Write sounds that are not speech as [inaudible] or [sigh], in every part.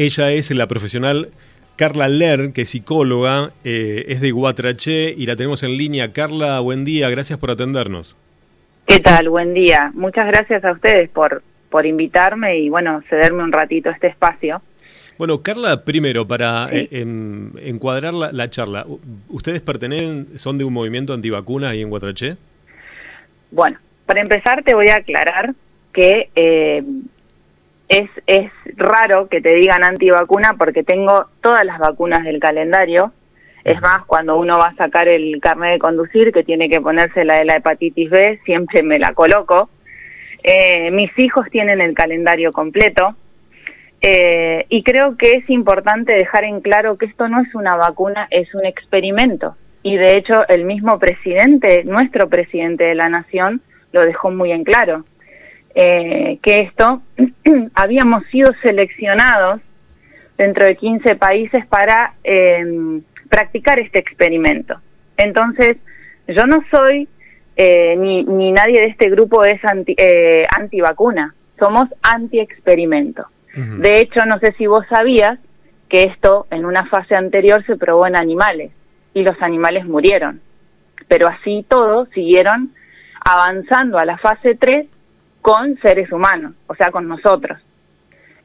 Ella es la profesional Carla Ler, que es psicóloga, eh, es de Guatraché y la tenemos en línea. Carla, buen día, gracias por atendernos. ¿Qué tal? Buen día. Muchas gracias a ustedes por, por invitarme y bueno, cederme un ratito a este espacio. Bueno, Carla, primero, para eh, encuadrar la, charla, ¿ustedes pertenecen, son de un movimiento antivacuna ahí en Guatraché? Bueno, para empezar te voy a aclarar que eh, es, es raro que te digan antivacuna porque tengo todas las vacunas del calendario. Es más, cuando uno va a sacar el carnet de conducir, que tiene que ponerse la de la hepatitis B, siempre me la coloco. Eh, mis hijos tienen el calendario completo. Eh, y creo que es importante dejar en claro que esto no es una vacuna, es un experimento. Y de hecho el mismo presidente, nuestro presidente de la nación, lo dejó muy en claro. Eh, que esto [clears throat] habíamos sido seleccionados dentro de 15 países para eh, practicar este experimento. Entonces, yo no soy, eh, ni, ni, nadie de este grupo es anti, eh, antivacuna, somos anti-experimento. De hecho, no sé si vos sabías que esto en una fase anterior se probó en animales y los animales murieron. Pero así todo siguieron avanzando a la fase 3 con seres humanos, o sea, con nosotros.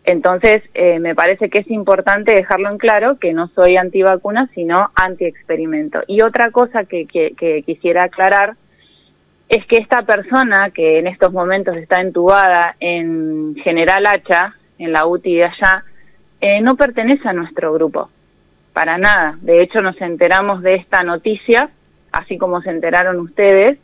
Entonces, eh, me parece que es importante dejarlo en claro que no soy antivacuna, sino anti-experimento. Y otra cosa que, que, quisiera aclarar es que esta persona que en estos momentos está entubada en General Hacha, en la UTI de allá, eh, no pertenece a nuestro grupo, para nada. De hecho, nos enteramos de esta noticia, así como se enteraron ustedes,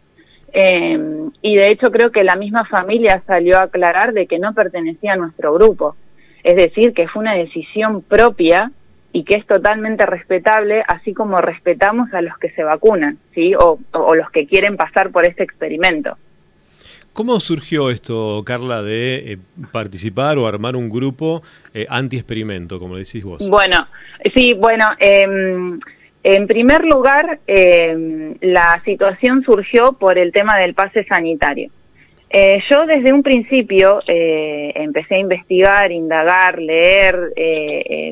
eh, y de hecho creo que la misma familia salió a aclarar de que no pertenecía a nuestro grupo. Es decir, que fue una decisión propia y que es totalmente respetable, así como respetamos a los que se vacunan, ¿sí? O, los que quieren pasar por este experimento. ¿Cómo surgió esto, Carla, de eh, participar o armar un grupo eh, anti-experimento, como decís vos? Bueno, sí, bueno, eh, en primer lugar, eh, la situación surgió por el tema del pase sanitario. Eh, yo desde un principio eh, empecé a investigar, indagar, leer,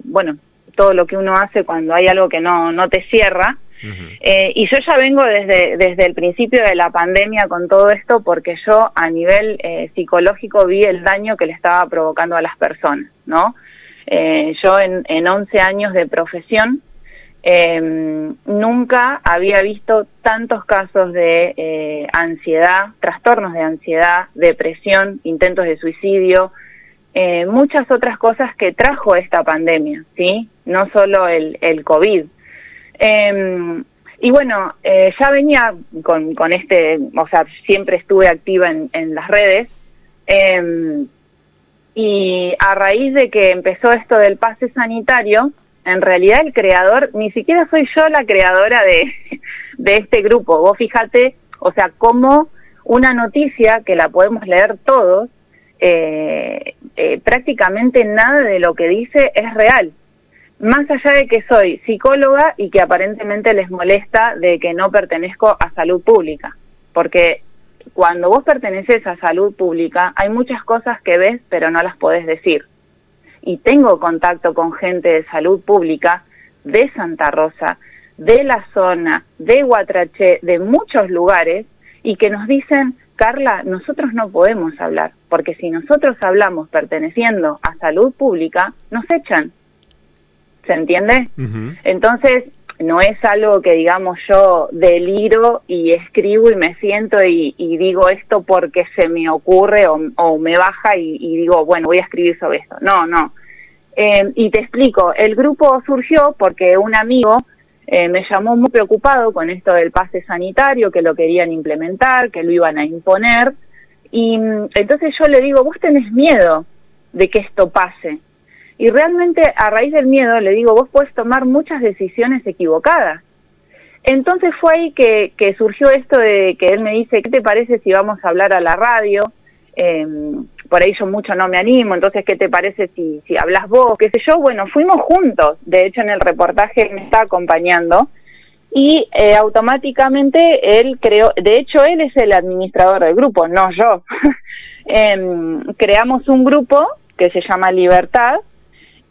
bueno, todo lo que uno hace cuando hay algo que no, no te cierra. y yo ya vengo desde, desde el principio de la pandemia con todo esto porque yo a nivel psicológico vi el daño que le estaba provocando a las personas, ¿no? yo en, en 11 años de profesión eh, nunca había visto tantos casos de eh, ansiedad, trastornos de ansiedad, depresión, intentos de suicidio, eh, muchas otras cosas que trajo esta pandemia, ¿sí? No solo el, el COVID. Em, y bueno, eh, ya venía con, con este, o sea, siempre estuve activa en, en las redes. Em, y a raíz de que empezó esto del pase sanitario, en realidad el creador, ni siquiera soy yo la creadora de, de este grupo. Vos fíjate, o sea, como una noticia que la podemos leer todos, eh, eh, prácticamente nada de lo que dice es real. Más allá de que soy psicóloga y que aparentemente les molesta de que no pertenezco a salud pública, porque cuando vos perteneces a salud pública hay muchas cosas que ves pero no las podés decir y tengo contacto con gente de salud pública de Santa Rosa, de la zona, de Guatraché, de muchos lugares, y que nos dicen, Carla, nosotros no podemos hablar, porque si nosotros hablamos perteneciendo a salud pública, nos echan. ¿Se entiende? Entonces, no es algo que digamos yo deliro y escribo y me siento y, digo esto porque se me ocurre o, me baja y, digo, bueno, voy a escribir sobre esto. No, no. Eh, y te explico, el grupo surgió porque un amigo eh, me llamó muy preocupado con esto del pase sanitario, que lo querían implementar, que lo iban a imponer. Y mm, entonces yo le digo, vos tenés miedo de que esto pase. Y realmente a raíz del miedo le digo, vos puedes tomar muchas decisiones equivocadas. Entonces fue ahí que, surgió esto de que él me dice, ¿qué te parece si vamos a hablar a la radio? Eh, por ahí yo mucho no me animo, entonces, ¿qué te parece si, si hablas vos? ¿Qué sé yo? Bueno, fuimos juntos, de hecho en el reportaje me está acompañando y eh, automáticamente él creó, de hecho él es el administrador del grupo, no yo. [laughs] Em, creamos un grupo que se llama Libertad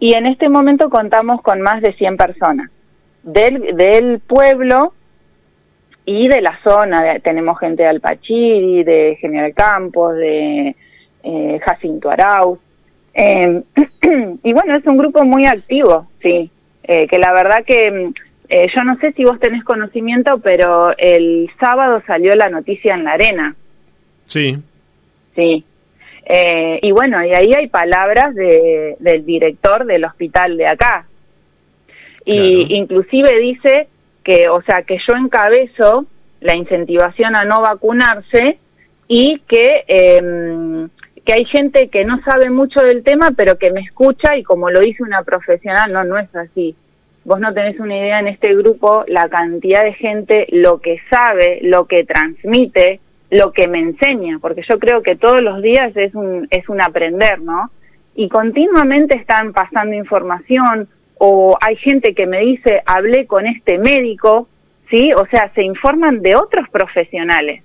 y en este momento contamos con más de 100 personas. Del, del pueblo y de la zona, tenemos gente de Alpachiri, de General Campos, de eh, Jacinto Arauz. Em, [clears throat] y bueno, es un grupo muy activo, sí, eh, que la verdad que eh, yo no sé si vos tenés conocimiento, pero el sábado salió la noticia en la arena. Sí. Sí. Y bueno, y ahí hay palabras de, del director del hospital de acá. Y inclusive dice que, o sea, que yo encabezo la incentivación a no vacunarse y que, eh, que hay gente que no sabe mucho del tema, pero que me escucha y como lo dice una profesional, no, no es así. Vos no tenés una idea en este grupo la cantidad de gente, lo que sabe, lo que transmite, lo que me enseña, porque yo creo que todos los días es un, es un aprender, ¿no? Y continuamente están pasando información, o hay gente que me dice, hablé con este médico, ¿sí? O sea, se informan de otros profesionales.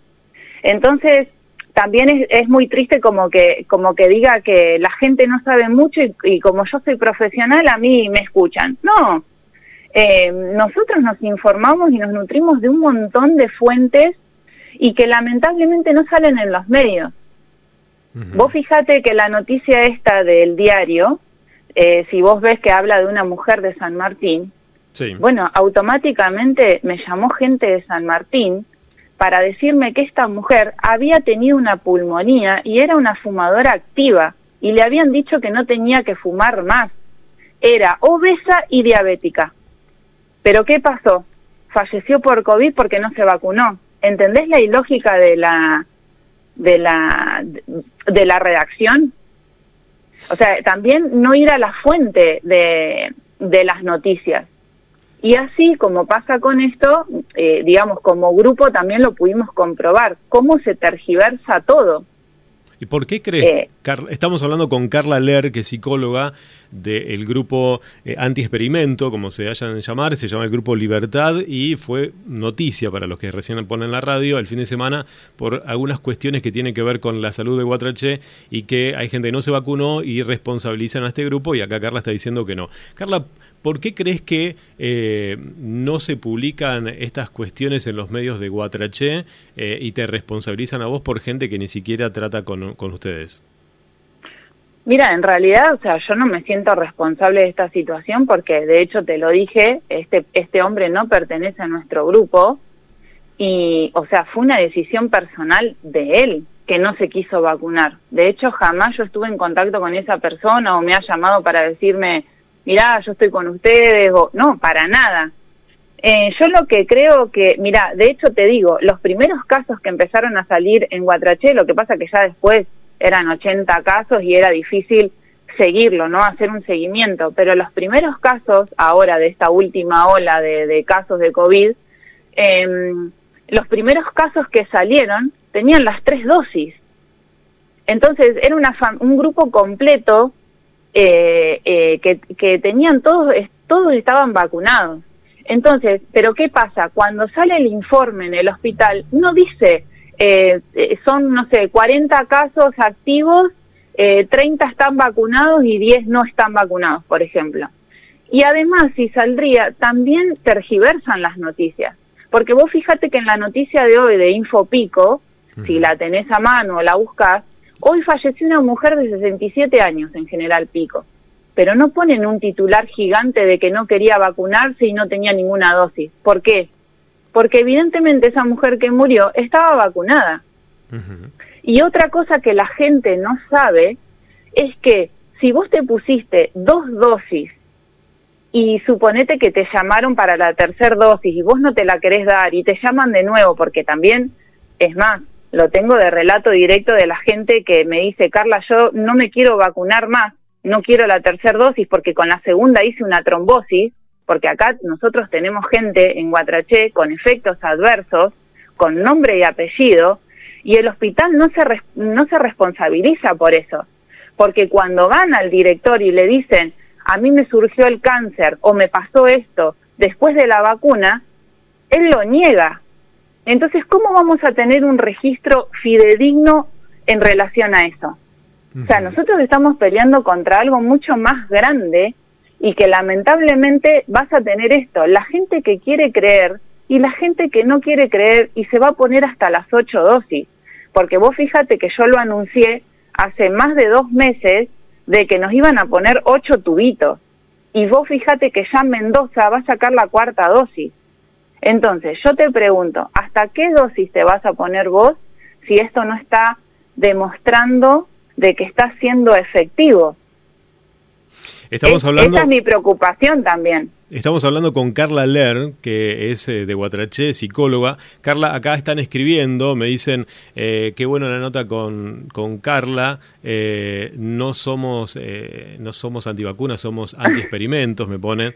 Entonces, también es, es, muy triste como que, como que diga que la gente no sabe mucho y, como yo soy profesional, a mí me escuchan. No, eh, nosotros nos informamos y nos nutrimos de un montón de fuentes y que lamentablemente no salen en los medios. Vos fíjate que la noticia esta del diario, eh, si vos ves que habla de una mujer de San Martín, bueno, automáticamente me llamó gente de San Martín para decirme que esta mujer había tenido una pulmonía y era una fumadora activa y le habían dicho que no tenía que fumar más. Era obesa y diabética. Pero ¿qué pasó? Falleció por COVID porque no se vacunó. ¿Entendés la ilógica de la de la de la redacción? O sea, también no ir a la fuente de, de las noticias. Y así como pasa con esto, eh, digamos, como grupo también lo pudimos comprobar, cómo se tergiversa todo. ¿Y por qué crees? Eh, estamos hablando con Carla Ler, que es psicóloga del grupo eh, Anti-Experimento, como se hayan llamar, se llama el grupo Libertad y fue noticia para los que recién ponen la radio el fin de semana por algunas cuestiones que tienen que ver con la salud de Guatrache y que hay gente que no se vacunó y responsabilizan a este grupo y acá Carla está diciendo que no. Carla, ¿Por qué crees que eh, no se publican estas cuestiones en los medios de Guatraché eh, y te responsabilizan a vos por gente que ni siquiera trata con, ustedes? Mira, en realidad, o sea, yo no me siento responsable de esta situación porque, de hecho, te lo dije, este, este hombre no pertenece a nuestro grupo y, o sea, fue una decisión personal de él que no se quiso vacunar. De hecho, jamás yo estuve en contacto con esa persona o me ha llamado para decirme, mirá, yo estoy con ustedes, o no, para nada. Eh, yo lo que creo que, mira, de hecho te digo, los primeros casos que empezaron a salir en Guatraché, lo que pasa que ya después eran 80 casos y era difícil seguirlo, ¿no? Hacer un seguimiento, pero los primeros casos, ahora de esta última ola de, casos de COVID, em, los primeros casos que salieron tenían las tres dosis. Entonces era una un grupo completo eh, eh, que, que, tenían todos, todos estaban vacunados. Entonces, ¿pero qué pasa? Cuando sale el informe en el hospital, no dice, eh, eh son, no sé, 40 casos activos, eh, 30 están vacunados y 10 no están vacunados, por ejemplo. Y además, si saldría, también tergiversan las noticias. Porque vos fíjate que en la noticia de hoy de Infopico, si la tenés a mano o la buscas, Hoy falleció una mujer de 67 años en General Pico, pero no ponen un titular gigante de que no quería vacunarse y no tenía ninguna dosis. ¿Por qué? Porque evidentemente esa mujer que murió estaba vacunada. Y otra cosa que la gente no sabe es que si vos te pusiste dos dosis y suponete que te llamaron para la tercera dosis y vos no te la querés dar y te llaman de nuevo porque también, es más, lo tengo de relato directo de la gente que me dice, Carla, yo no me quiero vacunar más, no quiero la tercera dosis porque con la segunda hice una trombosis, porque acá nosotros tenemos gente en Guatraché con efectos adversos, con nombre y apellido, y el hospital no se, no se responsabiliza por eso, porque cuando van al director y le dicen, a mí me surgió el cáncer o me pasó esto después de la vacuna, él lo niega, entonces, ¿cómo vamos a tener un registro fidedigno en relación a eso? O sea, nosotros estamos peleando contra algo mucho más grande y que lamentablemente vas a tener esto, la gente que quiere creer y la gente que no quiere creer y se va a poner hasta las ocho dosis, porque vos fíjate que yo lo anuncié hace más de dos meses de que nos iban a poner ocho tubitos y vos fíjate que ya Mendoza va a sacar la cuarta dosis. Entonces, yo te pregunto, ¿hasta qué dosis te vas a poner vos si esto no está demostrando de que está siendo efectivo? Estamos hablando... Esa es mi preocupación también. Estamos hablando con Carla Ler, que es eh, de Guatraché, psicóloga. Carla, acá están escribiendo, me dicen, eh, qué bueno la nota con, con Carla, eh, no somos no somos antivacunas, somos antiexperimentos, me ponen.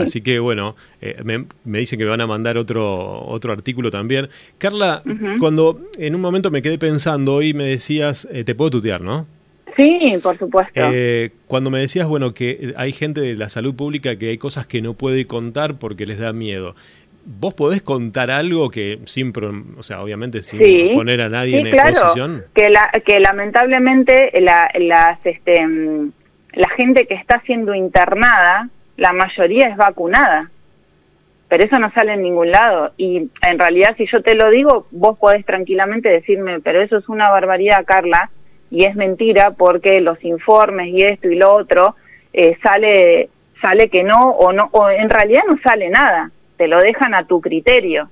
Así que bueno, me, me, dicen que me van a mandar otro, otro artículo también. Carla, cuando en un momento me quedé pensando y me decías, te puedo tutear, ¿no? Sí, por supuesto. Eh, cuando me decías, bueno, que hay gente de la salud pública que hay cosas que no puede contar porque les da miedo. ¿Vos podés contar algo que sin, o sea, obviamente sin poner a nadie en claro, exposición? Que, la, que lamentablemente la, las, este, la gente que está siendo internada, la mayoría es vacunada. Pero eso no sale en ningún lado. Y en realidad, si yo te lo digo, vos podés tranquilamente decirme, pero eso es una barbaridad, Carla y es mentira porque los informes y esto y lo otro eh, sale sale que no o no o en realidad no sale nada te lo dejan a tu criterio.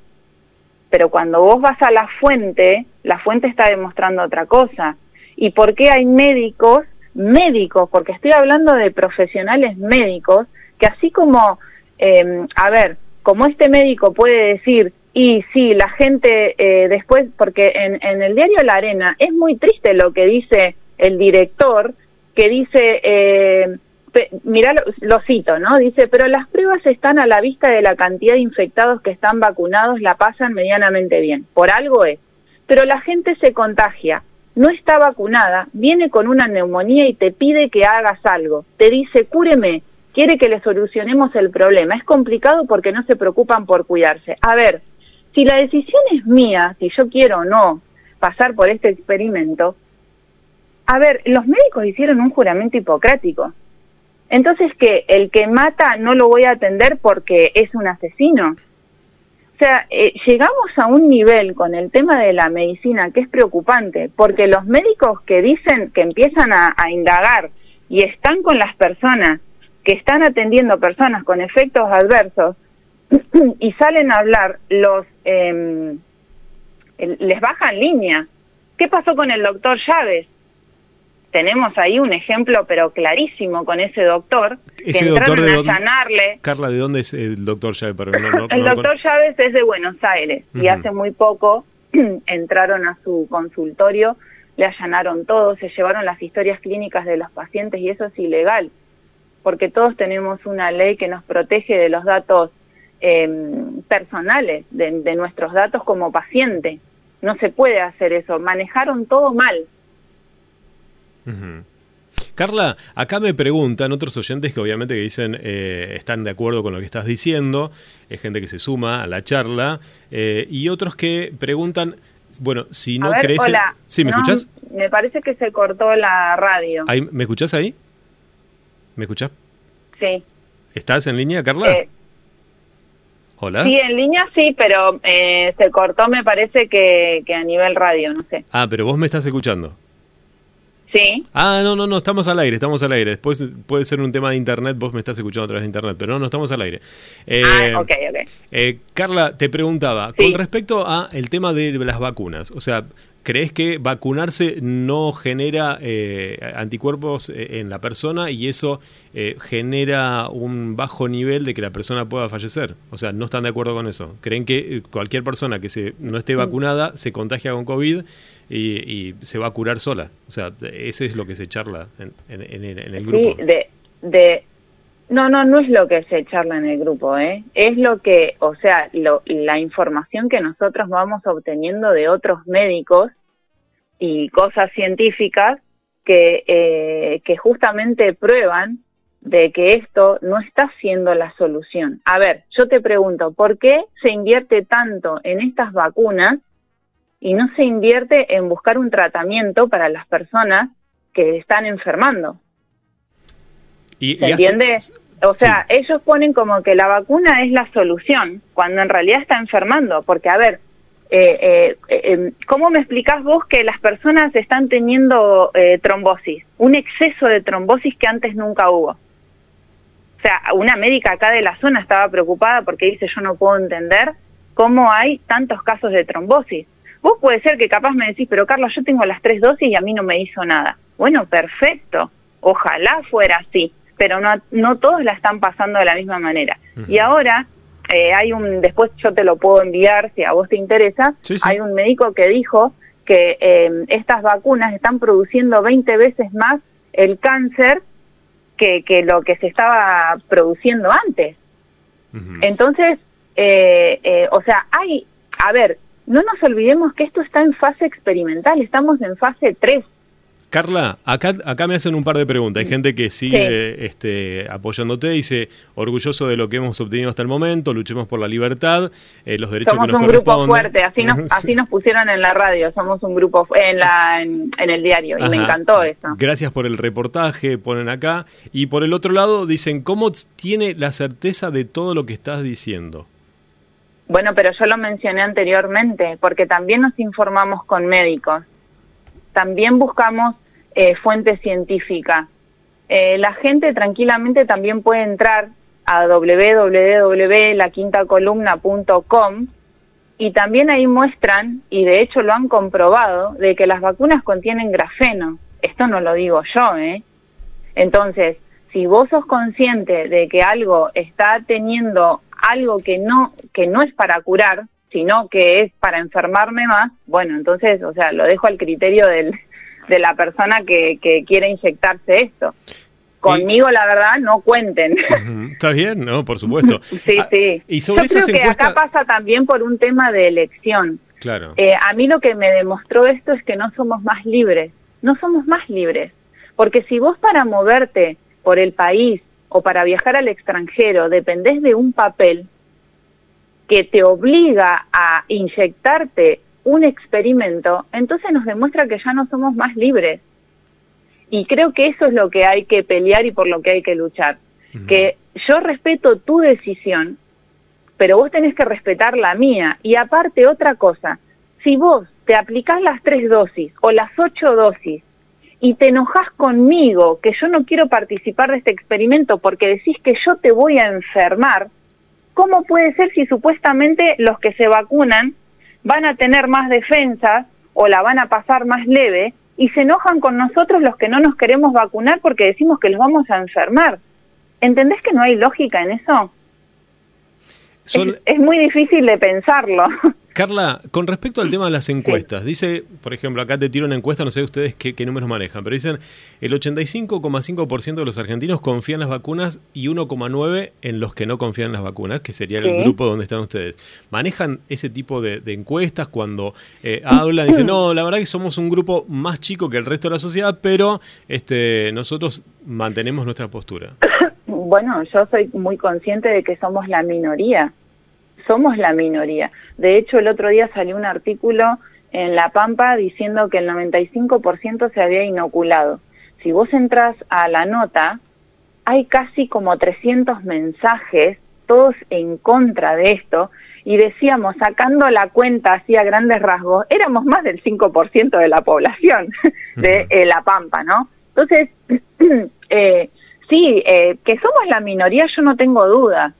Pero cuando vos vas a la fuente la fuente está demostrando otra cosa. Y por qué hay médicos médicos porque estoy hablando de profesionales médicos que así como eh, a ver como este médico puede decir y sí, la gente eh, después, porque en, en, el diario La Arena es muy triste lo que dice el director, que dice, eh, mira, lo, cito, ¿no? Dice, pero las pruebas están a la vista de la cantidad de infectados que están vacunados, la pasan medianamente bien, por algo es. Pero la gente se contagia, no está vacunada, viene con una neumonía y te pide que hagas algo, te dice, cúreme, quiere que le solucionemos el problema. Es complicado porque no se preocupan por cuidarse. A ver, si la decisión es mía, si yo quiero o no pasar por este experimento, a ver, los médicos hicieron un juramento hipocrático. Entonces, que el que mata no lo voy a atender porque es un asesino. O sea, eh, llegamos a un nivel con el tema de la medicina que es preocupante, porque los médicos que dicen que empiezan a, a indagar y están con las personas, que están atendiendo personas con efectos adversos, [clears throat] y salen a hablar los eh, les bajan línea. ¿Qué pasó con el doctor Chávez? Tenemos ahí un ejemplo, pero clarísimo, con ese doctor. ¿Ese doctor de dónde, Carla, ¿de dónde es el doctor Chávez? [laughs] el doctor Chávez es de Buenos Aires y hace muy poco [clears throat] entraron a su consultorio, le allanaron todo, se llevaron las historias clínicas de los pacientes y eso es ilegal, porque todos tenemos una ley que nos protege de los datos Em, personales de, nuestros datos como paciente. No se puede hacer eso. Manejaron todo mal. Carla, acá me preguntan otros oyentes que obviamente que dicen eh, están de acuerdo con lo que estás diciendo, es gente que se suma a la charla, eh, y otros que preguntan, bueno, si no crees... Sí, ¿me escuchas? Me parece que se cortó la radio. ¿Me escuchas ahí? ¿Me escuchas? Sí. ¿Estás en línea, Carla? Eh, Sí, en línea sí, pero eh, se cortó me parece que, a nivel radio, no sé. Ah, pero vos me estás escuchando. Sí. Ah, no, no, no, estamos al aire, estamos al aire. Después puede ser un tema de internet, vos me estás escuchando a través de internet, pero no, no estamos al aire. Eh, ah, ok, ok. Eh, Carla, te preguntaba, con respecto a el tema de las vacunas, o sea, ¿Crees que vacunarse no genera eh, anticuerpos eh, en la persona y eso eh, genera un bajo nivel de que la persona pueda fallecer? O sea, ¿no están de acuerdo con eso? ¿Creen que cualquier persona que se, no esté mm. vacunada se contagia con COVID y, se va a curar sola? O sea, eso es lo que se charla en, el grupo. Sí, de, de, no, no, no es lo que se charla en el grupo, ¿eh? Es lo que, o sea, la información que nosotros vamos obteniendo de otros médicos y cosas científicas que, eh, que justamente prueban de que esto no está siendo la solución. A ver, yo te pregunto, ¿por qué se invierte tanto en estas vacunas y no se invierte en buscar un tratamiento para las personas que están enfermando? ¿Se entiende? O sea, ellos ponen como que la vacuna es la solución, cuando en realidad está enfermando, porque a ver, eh, eh, eh, ¿cómo me explicás vos que las personas están teniendo trombosis? Un exceso de trombosis que antes nunca hubo. O sea, una médica acá de la zona estaba preocupada porque dice, yo no puedo entender cómo hay tantos casos de trombosis. Vos puede ser que capaz me decís, pero Carlos, yo tengo las tres dosis y a mí no me hizo nada. Bueno, perfecto. Ojalá fuera así pero no, no todos la están pasando de la misma manera. Y ahora eh, hay un, después yo te lo puedo enviar si a vos te interesa, hay un médico que dijo que em, estas vacunas están produciendo 20 veces más el cáncer que, que lo que se estaba produciendo antes. Entonces, eh, eh, o sea, hay, a ver, no nos olvidemos que esto está en fase experimental, estamos en fase 3. Carla, acá, acá me hacen un par de preguntas. Hay gente que sigue este, apoyándote, dice, orgulloso de lo que hemos obtenido hasta el momento, luchemos por la libertad, eh, los derechos somos que nos un grupo fuerte, así nos, [laughs] así nos pusieron en la radio, somos un grupo en, la, en, el diario, y me encantó eso. Gracias por el reportaje, ponen acá. Y por el otro lado, dicen, ¿cómo tiene la certeza de todo lo que estás diciendo? Bueno, pero yo lo mencioné anteriormente, porque también nos informamos con médicos también buscamos eh, fuente científica. Eh, la gente tranquilamente también puede entrar a www.laquintacolumna.com y también ahí muestran, y de hecho lo han comprobado, de que las vacunas contienen grafeno. Esto no lo digo yo, ¿eh? Entonces, si vos sos consciente de que algo está teniendo algo que no, que no es para curar, sino que es para enfermarme más, bueno, entonces, o sea, lo dejo al criterio del, de la persona que, que quiere inyectarse esto. Conmigo, la verdad, no cuenten. Está bien, ¿no? Por supuesto. [laughs] sí, ah, sí. Y sobre Yo creo que acá pasa también por un tema de elección. Claro. Eh, a mí lo que me demostró esto es que no somos más libres. No somos más libres. Porque si vos para moverte por el país o para viajar al extranjero dependés de un papel, que te obliga a inyectarte un experimento, entonces nos demuestra que ya no somos más libres. Y creo que eso es lo que hay que pelear y por lo que hay que luchar. Que yo respeto tu decisión, pero vos tenés que respetar la mía. Y aparte, otra cosa, si vos te aplicás las tres dosis o las ocho dosis y te enojas conmigo que yo no quiero participar de este experimento porque decís que yo te voy a enfermar, ¿cómo puede ser si supuestamente los que se vacunan van a tener más defensas o la van a pasar más leve y se enojan con nosotros los que no nos queremos vacunar porque decimos que los vamos a enfermar? ¿Entendés que no hay lógica en eso? es, muy difícil de pensarlo. [laughs] Carla, con respecto al tema de las encuestas, dice, por ejemplo, acá te tiro una encuesta, no sé ustedes qué, números manejan, pero dicen el 85,5% de los argentinos confían en las vacunas y 1,9% en los que no confían en las vacunas, que sería el grupo donde están ustedes. ¿Manejan ese tipo de, encuestas cuando eh, hablan? Dicen, [clears throat] no, la verdad que somos un grupo más chico que el resto de la sociedad, pero este, nosotros mantenemos nuestra postura. [clears throat] Bueno, yo soy muy consciente de que somos la minoría somos la minoría. De hecho, el otro día salió un artículo en La Pampa diciendo que el 95% se había inoculado. Si vos entras a la nota, hay casi como 300 mensajes, todos en contra de esto, y decíamos, sacando la cuenta así a grandes rasgos, éramos más del 5% de la población [laughs] de eh, La Pampa, ¿no? Entonces, [clears throat] eh, sí, eh, que somos la minoría, yo no tengo duda.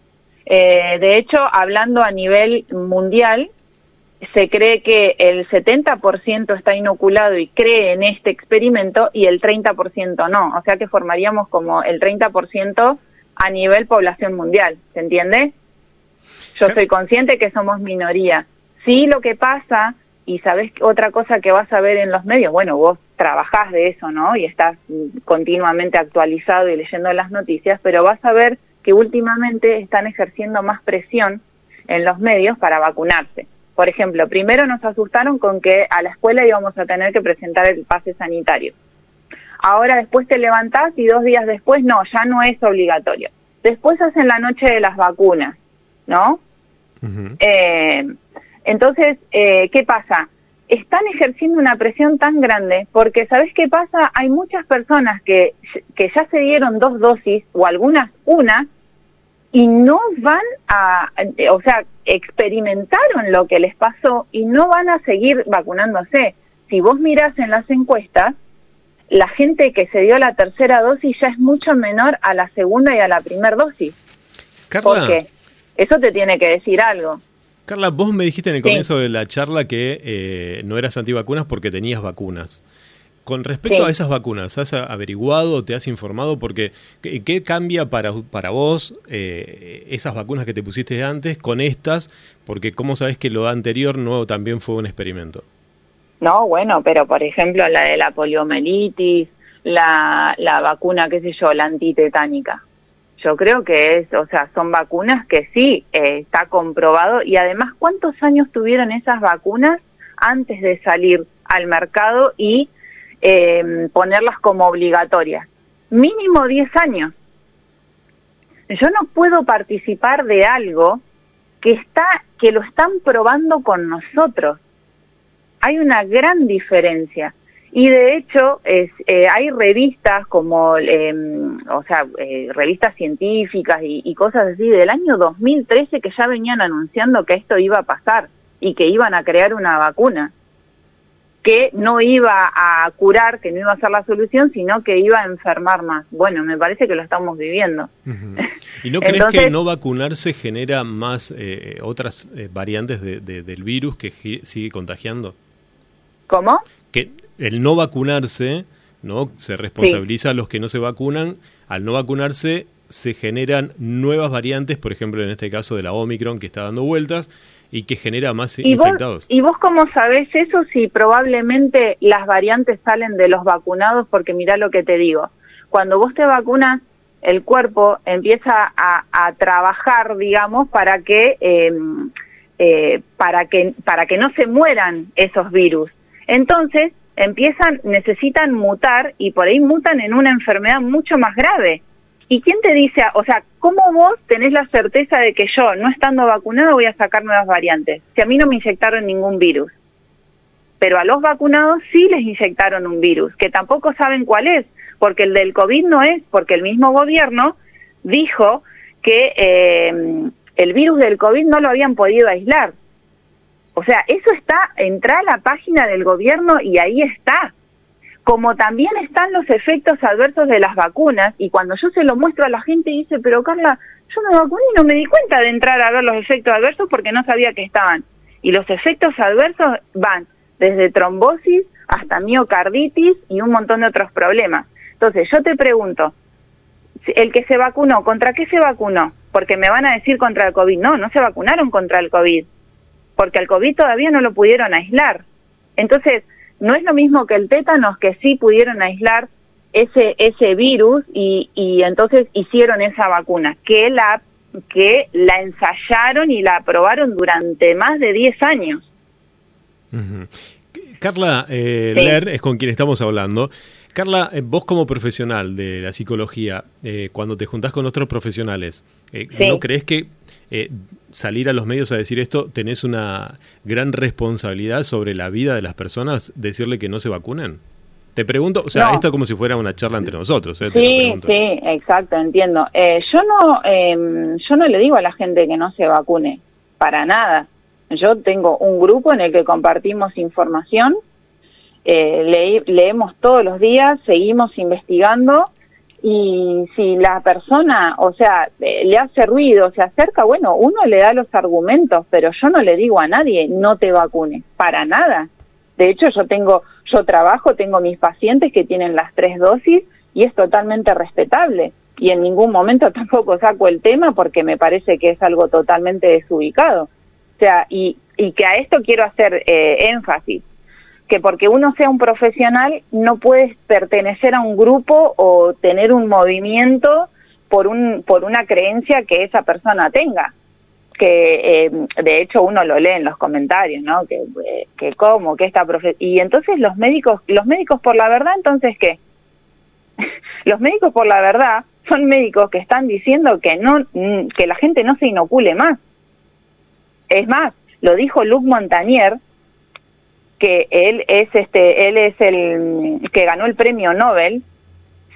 Eh, de hecho, hablando a nivel mundial, se cree que el 70% está inoculado y cree en este experimento y el 30% no. O sea que formaríamos como el 30% a nivel población mundial, ¿se entiende? Yo soy consciente que somos minoría. Sí, lo que pasa, y sabes otra cosa que vas a ver en los medios, bueno, vos trabajás de eso, ¿no? Y estás continuamente actualizado y leyendo las noticias, pero vas a ver que últimamente están ejerciendo más presión en los medios para vacunarse. Por ejemplo, primero nos asustaron con que a la escuela íbamos a tener que presentar el pase sanitario. Ahora después te levantás y dos días después no, ya no es obligatorio. Después hacen la noche de las vacunas, ¿no? Eh, entonces, eh, ¿qué pasa? Están ejerciendo una presión tan grande porque, ¿sabes qué pasa? Hay muchas personas que, que ya se dieron dos dosis o algunas una y no van a, o sea, experimentaron lo que les pasó y no van a seguir vacunándose. Si vos mirás en las encuestas, la gente que se dio la tercera dosis ya es mucho menor a la segunda y a la primera dosis. Carla, qué? eso te tiene que decir algo. Carla, vos me dijiste en el comienzo de la charla que eh, no eras antivacunas porque tenías vacunas. Con respecto a esas vacunas, ¿has averiguado, te has informado? Porque, ¿qué, cambia para, para vos eh, esas vacunas que te pusiste antes con estas? Porque, ¿cómo sabes que lo anterior no también fue un experimento? No, bueno, pero por ejemplo, la de la poliomielitis, la, la vacuna, qué sé yo, la antitetánica. Yo creo que es, o sea, son vacunas que sí eh, está comprobado y además, ¿cuántos años tuvieron esas vacunas antes de salir al mercado y eh, ponerlas como obligatorias. Mínimo 10 años. Yo no puedo participar de algo que está que lo están probando con nosotros. Hay una gran diferencia. Y de hecho, es, eh, hay revistas como, em, o sea, eh, revistas científicas y, y, cosas así del año 2013 que ya venían anunciando que esto iba a pasar y que iban a crear una vacuna que no iba a curar, que no iba a ser la solución, sino que iba a enfermar más. Bueno, me parece que lo estamos viviendo. [laughs] ¿Y no crees que no vacunarse genera más eh, otras variantes de, del virus que sigue contagiando? ¿Cómo? Que el no vacunarse, ¿no? Se responsabiliza a los que no se vacunan. Al no vacunarse se generan nuevas variantes, por ejemplo, en este caso de la Omicron que está dando vueltas, y que genera más infectados. ¿Y vos cómo sabés eso si probablemente las variantes salen de los vacunados? Porque mira lo que te digo, cuando vos te vacunas, el cuerpo empieza a, trabajar, digamos, para que, em, eh, para, que, para que no se mueran esos virus. Entonces, empiezan, necesitan mutar y por ahí mutan en una enfermedad mucho más grave. ¿Y quién te dice, o sea, cómo vos tenés la certeza de que yo, no estando vacunado, voy a sacar nuevas variantes? Si a mí no me inyectaron ningún virus. Pero a los vacunados sí les inyectaron un virus, que tampoco saben cuál es, porque el del COVID no es, porque el mismo gobierno dijo que eh, el virus del COVID no lo habían podido aislar. O sea, eso está, entra a la página del gobierno y ahí está como también están los efectos adversos de las vacunas, y cuando yo se lo muestro a la gente dice, pero Carla, yo me vacuné y no me di cuenta de entrar a ver los efectos adversos porque no sabía que estaban. Y los efectos adversos van desde trombosis hasta miocarditis y un montón de otros problemas. Entonces, yo te pregunto, el que se vacunó, ¿contra qué se vacunó? Porque me van a decir contra el COVID. No, no se vacunaron contra el COVID, porque al COVID todavía no lo pudieron aislar. Entonces, no es lo mismo que el tétanos, que sí pudieron aislar ese, ese virus y, y entonces hicieron esa vacuna, que la, que la ensayaron y la aprobaron durante más de 10 años. Carla eh, Ler es con quien estamos hablando. Carla, eh, vos como profesional de la psicología, eh, cuando te juntás con otros profesionales, eh, ¿no crees que salir a los medios a decir esto tenés una gran responsabilidad sobre la vida de las personas, decirle que no se vacunen? Te pregunto, o sea, esto es como si fuera una charla entre nosotros. sí, sí, exacto, entiendo. yo no, em, yo no le digo a la gente que no se vacune, para nada. Yo tengo un grupo en el que compartimos información eh, leemos todos los días, seguimos investigando y si la persona, o sea, eh, le hace ruido, se acerca, bueno, uno le da los argumentos, pero yo no le digo a nadie, no te vacunes, para nada. De hecho, yo tengo, yo trabajo, tengo mis pacientes que tienen las tres dosis y es totalmente respetable. Y en ningún momento [laughs] tampoco saco el tema porque me parece que es algo totalmente desubicado. O sea, y, y que a esto quiero hacer eh, énfasis que porque uno sea un profesional no puedes pertenecer a un grupo o tener un movimiento por un por una creencia que esa persona tenga. Que eh, de hecho uno lo lee en los comentarios no que eh, que cómo que esta profe y entonces los médicos los médicos por la verdad entonces qué [laughs] los médicos por la verdad son médicos que están diciendo que no mm, que la gente no se inocule más. Es más lo dijo Luc Montagnier que él es este, él es el que ganó el premio Nobel,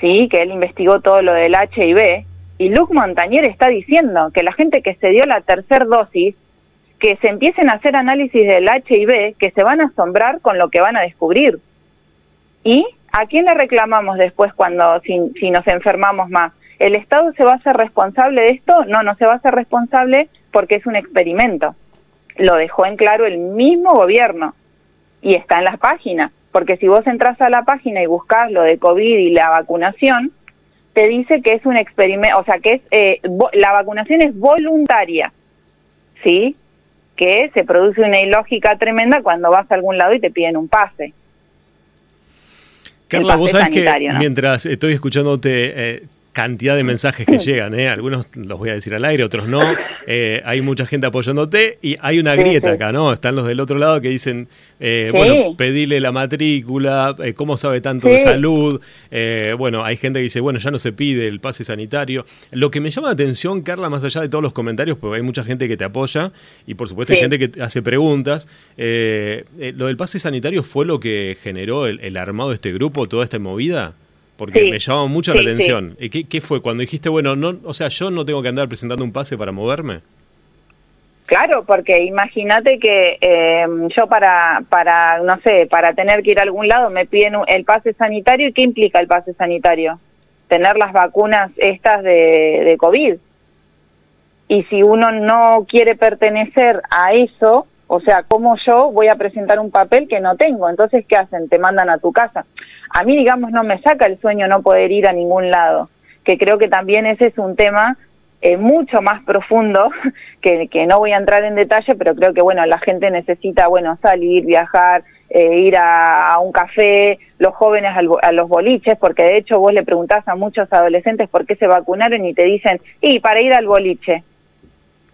sí, que él investigó todo lo del HIV, y Luc Montagnier está diciendo que la gente que se dio la tercera dosis, que se empiecen a hacer análisis del HIV, que se van a asombrar con lo que van a descubrir. ¿Y a quién le reclamamos después cuando si, si nos enfermamos más? ¿El Estado se va a hacer responsable de esto? No, no se va a hacer responsable porque es un experimento. Lo dejó en claro el mismo gobierno y está en las páginas. Porque si vos entras a la página y buscas lo de COVID y la vacunación, te dice que es un experimento, o sea, que es eh, la vacunación es voluntaria, ¿sí? Que se produce una ilógica tremenda cuando vas a algún lado y te piden un pase. Carla, vos sabés que mientras estoy escuchándote, eh, cantidad de mensajes que llegan, ¿eh? algunos los voy a decir al aire, otros no. Eh, hay mucha gente apoyándote y hay una grieta acá, ¿no? Están los del otro lado que dicen, eh, bueno, pedile la matrícula, eh, ¿cómo sabe tanto de salud? bueno, hay gente que dice, bueno, ya no se pide el pase sanitario. Lo que me llama la atención, Carla, más allá de todos los comentarios, porque hay mucha gente que te apoya y por supuesto hay gente que hace preguntas, ¿lo del pase sanitario fue lo que generó el, el armado de este grupo, toda esta movida? Porque me llamó mucho la atención. ¿Y qué, fue cuando dijiste, bueno, no, o sea, yo no tengo que andar presentando un pase para moverme? Claro, porque imagínate que eh, yo para, para, no sé, para tener que ir a algún lado me piden el pase sanitario. ¿Y qué implica el pase sanitario? Tener las vacunas estas de, de COVID. Y si uno no quiere pertenecer a eso, o sea, ¿cómo yo voy a presentar un papel que no tengo? Entonces, ¿qué hacen? Te mandan a tu casa. A mí, digamos, no me saca el sueño no poder ir a ningún lado, que creo que también ese es un tema eh, mucho más profundo, [laughs] que, no voy a entrar en detalle, pero creo que, bueno, la gente necesita, bueno, salir, viajar, eh, ir a, un café, los jóvenes a los boliches, porque de hecho vos le preguntás a muchos adolescentes por qué se vacunaron y te dicen, y para ir al boliche.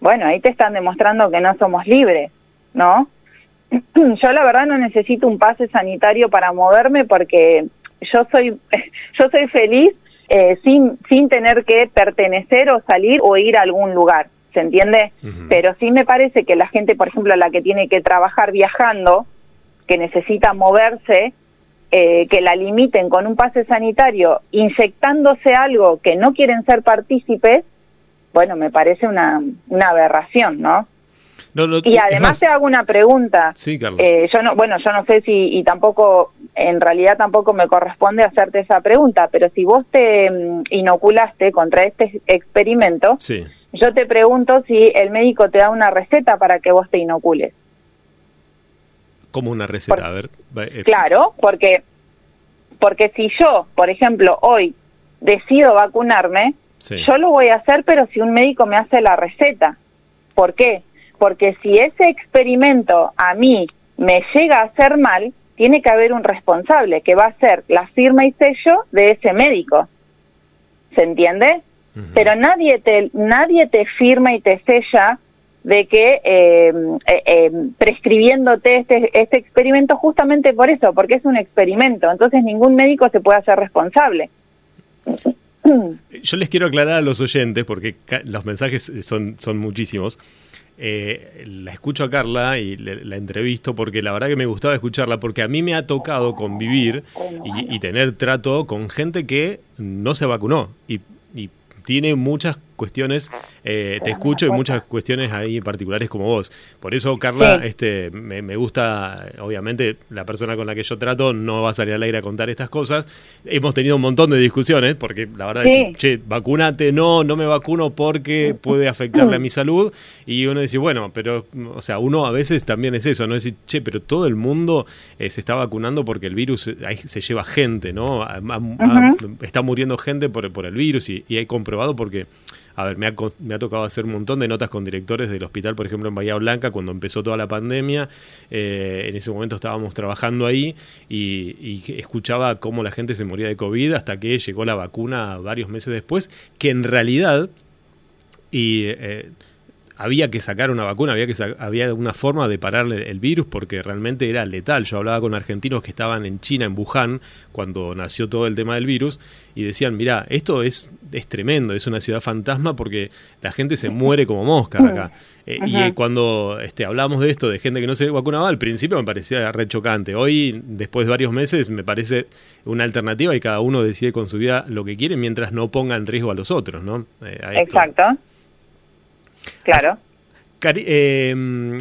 Bueno, ahí te están demostrando que no somos libres ¿no? [clears throat] Yo la verdad no necesito un pase sanitario para moverme porque yo soy [laughs] yo soy feliz eh, sin sin tener que pertenecer o salir o ir a algún lugar, ¿se entiende? Pero sí me parece que la gente, por ejemplo, la que tiene que trabajar viajando, que necesita moverse, eh, que la limiten con un pase sanitario inyectándose algo que no quieren ser partícipes, bueno, me parece una, una aberración, ¿no? Y además te hago una pregunta. Sí, eh, yo no, bueno, yo no sé si y tampoco, en realidad tampoco me corresponde hacerte esa pregunta, pero si vos te mm, inoculaste contra este experimento, yo te pregunto si el médico te da una receta para que vos te inocules. ¿Cómo una receta? a ver. Eh, claro, porque porque si yo, por ejemplo, hoy decido vacunarme, yo lo voy a hacer, pero si un médico me hace la receta. ¿Por qué? Porque si ese experimento a mí me llega a hacer mal, tiene que haber un responsable, que va a ser la firma y sello de ese médico. ¿Se entiende? Pero nadie te, nadie te firma y te sella de que eh, eh, eh, prescribiéndote este, este experimento justamente por eso, porque es un experimento, entonces ningún médico se puede hacer responsable. Yo les quiero aclarar a los oyentes, porque los mensajes son, son muchísimos. Eh, la escucho a Carla y la entrevisto porque la verdad que me gustaba escucharla porque a mí me ha tocado convivir y, y tener trato con gente que no se vacunó y, y tiene muchas cuestiones, eh, te escucho y muchas cuestiones ahí particulares como vos. Por eso, Carla, este, me, gusta, obviamente, la persona con la que yo trato no va a salir al aire a contar estas cosas. Hemos tenido un montón de discusiones, porque la verdad es, che, vacunate, no, no me vacuno porque puede afectarle a mi salud. Y uno dice, bueno, pero, o sea, uno a veces también es eso, ¿no? Decir, che, pero todo el mundo eh, se está vacunando porque el virus ahí se lleva gente, ¿no? está muriendo gente por, por el virus y, y hay comprobado porque a ver, me ha, tocado hacer un montón de notas con directores del hospital, por ejemplo, en Bahía Blanca, cuando empezó toda la pandemia. Eh, en ese momento estábamos trabajando ahí y, escuchaba cómo la gente se moría de COVID hasta que llegó la vacuna varios meses después, que en realidad, y eh, había que sacar una vacuna, había que había una forma de pararle el virus porque realmente era letal. Yo hablaba con argentinos que estaban en China, en Wuhan, cuando nació todo el tema del virus, y decían, mira, esto es, es tremendo, es una ciudad fantasma porque la gente se muere como mosca acá. Eh, y cuando este, hablamos de esto, de gente que no se vacunaba, al principio me parecía re chocante. Hoy, después de varios meses, me parece una alternativa y cada uno decide con su vida lo que quiere mientras no ponga en riesgo a los otros, ¿no? Eh, Exacto. Claro. Eh,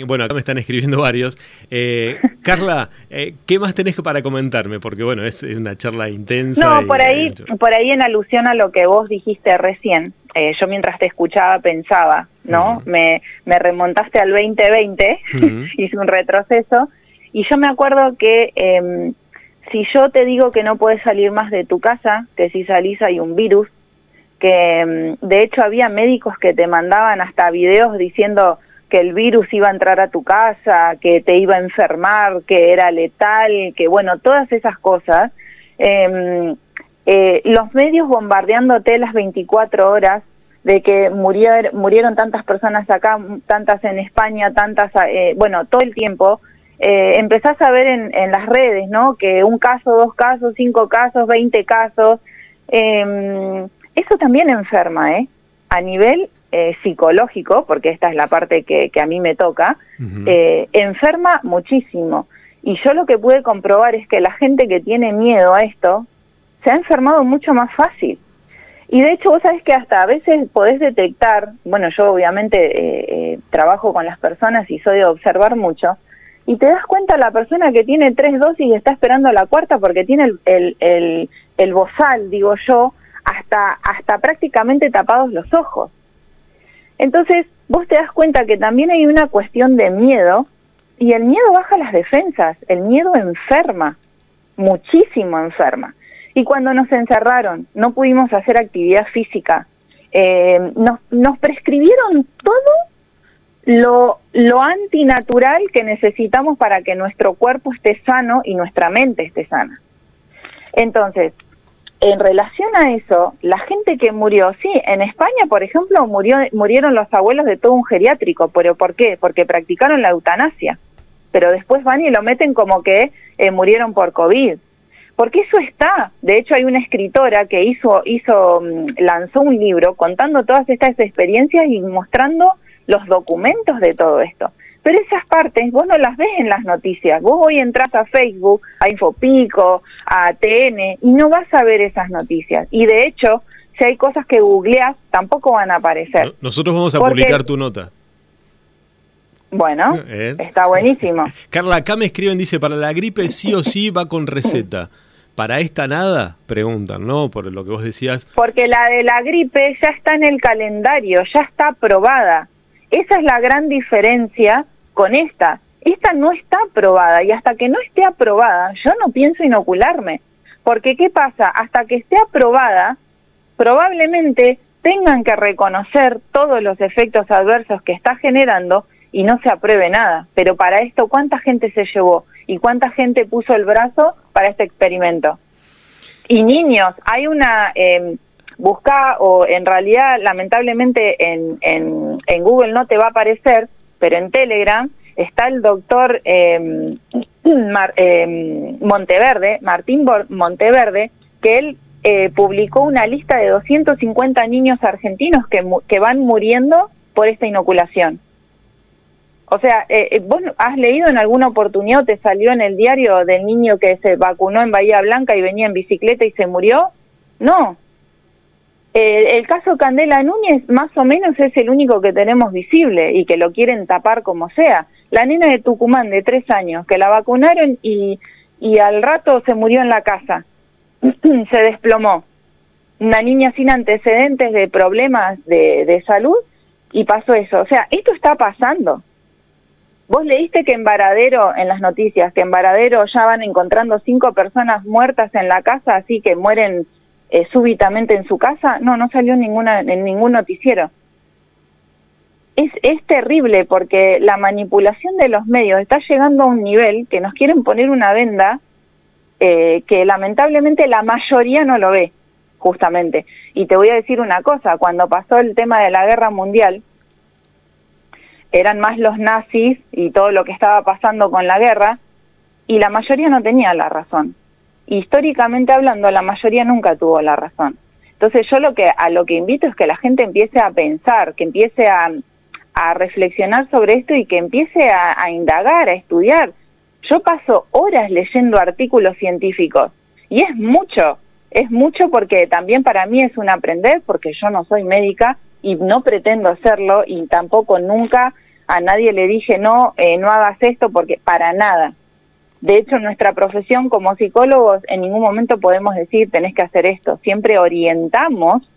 bueno, acá me están escribiendo varios. Eh, [laughs] Carla, eh, ¿qué más tenés para comentarme? Porque bueno, es, una charla intensa. No, por ahí, por ahí en alusión a lo que vos dijiste recién, yo mientras te escuchaba pensaba, ¿no? me, me remontaste al 2020, [laughs] hice un retroceso, y yo me acuerdo que em, si yo te digo que no puedes salir más de tu casa, que si salís hay un virus, que mm, de hecho había médicos que te mandaban hasta videos diciendo que el virus iba a entrar a tu casa, que te iba a enfermar, que era letal, que bueno, todas esas cosas. Em, eh, los medios bombardeándote las 24 horas de que murieron, tantas personas acá, tantas en España, tantas, eh, bueno, todo el tiempo, eh, empezás a ver en, en, las redes, ¿no? Que un caso, dos casos, cinco casos, veinte casos. Eh, eso también enferma, ¿eh? A nivel eh, psicológico, porque esta es la parte que, que a mí me toca, eh, enferma muchísimo. Y yo lo que pude comprobar es que la gente que tiene miedo a esto se ha enfermado mucho más fácil. Y de hecho, vos sabés que hasta a veces podés detectar, bueno, yo obviamente eh, trabajo con las personas y soy de observar mucho, y te das cuenta la persona que tiene tres dosis y está esperando la cuarta porque tiene el, el, el, el bozal, digo yo, hasta, hasta prácticamente tapados los ojos. Entonces, vos te das cuenta que también hay una cuestión de miedo y el miedo baja las defensas, el miedo enferma, muchísimo enferma. Y cuando nos encerraron, no pudimos hacer actividad física, eh, nos, nos prescribieron todo lo, lo antinatural que necesitamos para que nuestro cuerpo esté sano y nuestra mente esté sana. Entonces, en relación a eso, la gente que murió, sí, en España, por ejemplo, murió, murieron los abuelos de todo un geriátrico, pero ¿por qué? Porque practicaron la eutanasia, pero después van y lo meten como que eh, murieron por COVID. Porque eso está. De hecho, hay una escritora que hizo, hizo, mm, lanzó un libro contando todas estas experiencias y mostrando los documentos de todo esto. Pero esas partes vos no las ves en las noticias. Vos hoy entras a Facebook, a Infopico, a TN y no vas a ver esas noticias. Y de hecho, si hay cosas que googleas, tampoco van a aparecer. Nosotros vamos a publicar tu nota. Bueno, eh. está buenísimo. [laughs] Carla, acá me escriben, dice, para la gripe sí o sí va con receta. ¿Para esta nada? Preguntan, ¿no? Por lo que vos decías. Porque la de la gripe ya está en el calendario, ya está aprobada. Esa es la gran diferencia con esta. Esta no está aprobada y hasta que no esté aprobada yo no pienso inocularme. Porque ¿qué pasa? Hasta que esté aprobada, probablemente tengan que reconocer todos los efectos adversos que está generando y no se apruebe nada. Pero para esto, ¿cuánta gente se llevó? ¿Y cuánta gente puso el brazo para este experimento? Y niños, hay una... Eh, busca o en realidad lamentablemente en, en, Google no te va a aparecer, pero en Telegram está el doctor em, [clears throat] Monteverde, Martín Monteverde, que él eh, publicó una lista de 250 niños argentinos que, que van muriendo por esta inoculación. O sea, eh, eh, ¿vos has leído en alguna oportunidad, te salió en el diario del niño que se vacunó en Bahía Blanca y venía en bicicleta y se murió? No, eh, el caso Candela Núñez más o menos es el único que tenemos visible y que lo quieren tapar como sea. La nena de Tucumán de tres años que la vacunaron y, y al rato se murió en la casa, [clears throat] se desplomó. Una niña sin antecedentes de problemas de, de salud y pasó eso. O sea, esto está pasando. Vos leíste que en Varadero, en las noticias, que en Varadero ya van encontrando cinco personas muertas en la casa, así que mueren eh, súbitamente en su casa, no, no salió ninguna, en ningún noticiero. Es, es terrible porque la manipulación de los medios está llegando a un nivel que nos quieren poner una venda eh, que lamentablemente la mayoría no lo ve, justamente. Y te voy a decir una cosa, cuando pasó el tema de la guerra mundial, eran más los nazis y todo lo que estaba pasando con la guerra, y la mayoría no tenía la razón. Históricamente hablando, la mayoría nunca tuvo la razón. Entonces yo lo que a lo que invito es que la gente empiece a pensar, que empiece a, a reflexionar sobre esto y que empiece a, indagar, a estudiar. Yo paso horas leyendo artículos científicos y es mucho, es mucho porque también para mí es un aprender porque yo no soy médica y no pretendo hacerlo y tampoco nunca a nadie le dije no, eh, no hagas esto porque para nada. De hecho, en nuestra profesión como psicólogos en ningún momento podemos decir tenés que hacer esto. Siempre orientamos,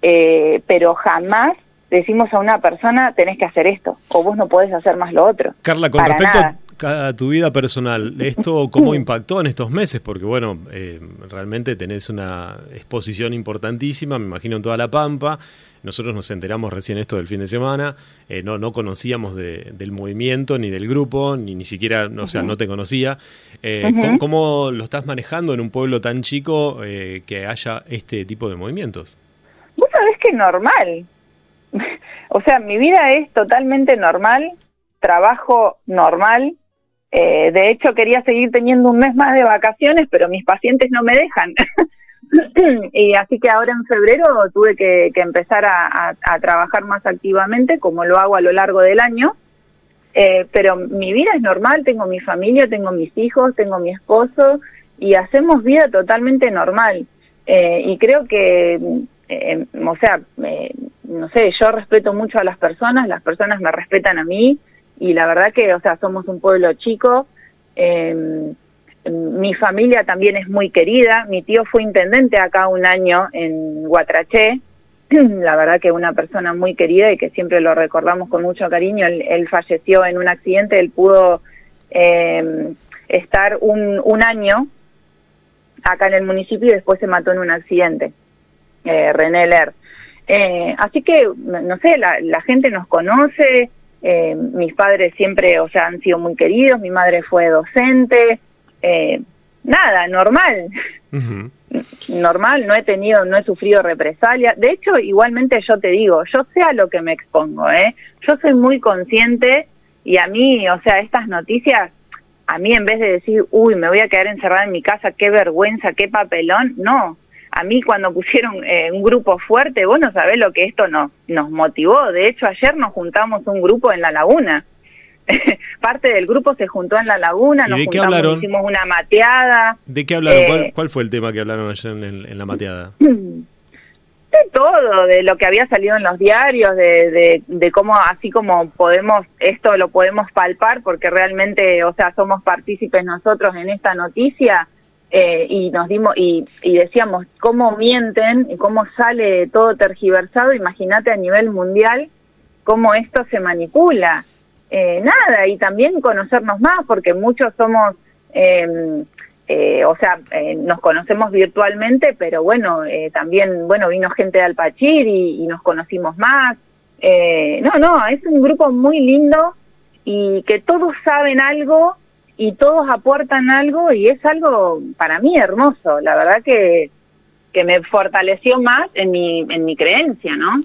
eh, pero jamás decimos a una persona tenés que hacer esto o vos no podés hacer más lo otro. Carla, con respecto a tu vida personal, ¿esto cómo impactó en estos meses? Porque bueno, eh, realmente tenés una exposición importantísima, me imagino en toda La Pampa. Nosotros nos enteramos recién esto del fin de semana, eh, no, no conocíamos del movimiento ni del grupo, ni ni siquiera, o sea, no te conocía. Eh, ¿cómo, lo estás manejando en un pueblo tan chico que haya este tipo de movimientos? Vos sabés que normal, [laughs] o sea, mi vida es totalmente normal, trabajo normal. Eh, de hecho, quería seguir teniendo un mes más de vacaciones, pero mis pacientes no me dejan. [laughs] y así que ahora en febrero tuve que, empezar a, trabajar más activamente, como lo hago a lo largo del año. Eh, pero mi vida es normal, tengo mi familia, tengo mis hijos, tengo mi esposo y hacemos vida totalmente normal. Eh, y creo que, o sea, no sé, yo respeto mucho a las personas, las personas me respetan a mí y la verdad que, o sea, somos un pueblo chico. Em, mi familia también es muy querida. Mi tío fue intendente acá un año en Guatraché. [clears throat] La verdad que una persona muy querida y que siempre lo recordamos con mucho cariño. Él, falleció en un accidente, él pudo em, estar un, un año acá en el municipio y después se mató en un accidente. Eh, René Ler. Eh, así que, no sé, la, gente nos conoce, eh, mis padres siempre, o sea, han sido muy queridos, mi madre fue docente, eh, nada, normal. Normal, no he tenido, no he sufrido represalia. De hecho, igualmente yo te digo, yo sé a lo que me expongo, ¿eh? Yo soy muy consciente y a mí, o sea, estas noticias, a mí en vez de decir, uy, me voy a quedar encerrada en mi casa, qué vergüenza, qué papelón, no, a mí cuando pusieron eh, un grupo fuerte, vos no sabés lo que esto nos, nos motivó. De hecho, ayer nos juntamos un grupo en la laguna. [laughs] Parte del grupo se juntó en la laguna, nos juntamos, hicimos una mateada. ¿De qué hablaron? ¿Cuál, fue el tema que hablaron ayer en, la mateada? [clears throat] De todo, de lo que había salido en los diarios, de, de, de cómo así como podemos, esto lo podemos palpar porque realmente, o sea, somos partícipes nosotros en esta noticia, eh, y nos dimos y, decíamos cómo mienten y cómo sale todo tergiversado, imagínate a nivel mundial cómo esto se manipula. Eh, nada, y también conocernos más, porque muchos somos, em, eh, o sea, nos conocemos virtualmente, pero bueno, también, bueno, vino gente de Alpachir y, y nos conocimos más. no, no, es un grupo muy lindo y que todos saben algo y todos aportan algo y es algo para mí hermoso, la verdad que, que me fortaleció más en mi, en mi creencia, ¿no?